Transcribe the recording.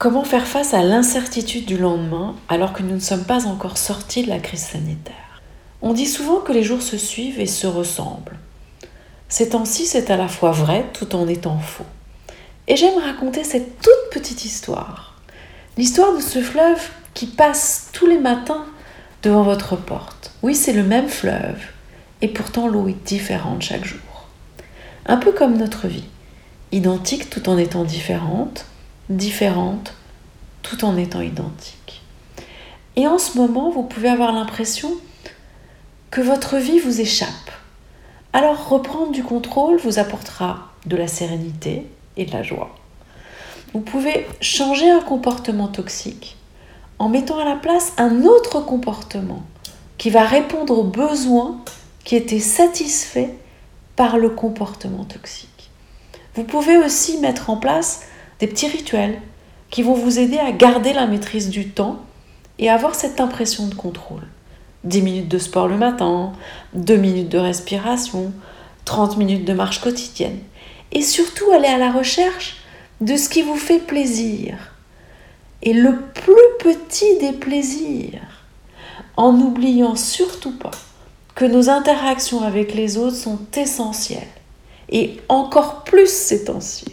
Comment faire face à l'incertitude du lendemain alors que nous ne sommes pas encore sortis de la crise sanitaire? On dit souvent que les jours se suivent et se ressemblent. Ces temps-ci, c'est à la fois vrai tout en étant faux. Et j'aime raconter cette toute petite histoire. L'histoire de ce fleuve qui passe tous les matins devant votre porte. Oui, c'est le même fleuve, et pourtant l'eau est différente chaque jour. Un peu comme notre vie, identique tout en étant différente, différente tout en étant identique. Et en ce moment, vous pouvez avoir l'impression que votre vie vous échappe. Alors reprendre du contrôle vous apportera de la sérénité et de la joie. Vous pouvez changer un comportement toxique en mettant à la place un autre comportement qui va répondre aux besoins qui étaient satisfaits par le comportement toxique. Vous pouvez aussi mettre en place des petits rituels qui vont vous aider à garder la maîtrise du temps et avoir cette impression de contrôle. 10 minutes de sport le matin, 2 minutes de respiration, 30 minutes de marche quotidienne. Et surtout aller à la recherche de ce qui vous fait plaisir. Et le plus petit des plaisirs, en n'oubliant surtout pas que nos interactions avec les autres sont essentielles, et encore plus ces temps-ci.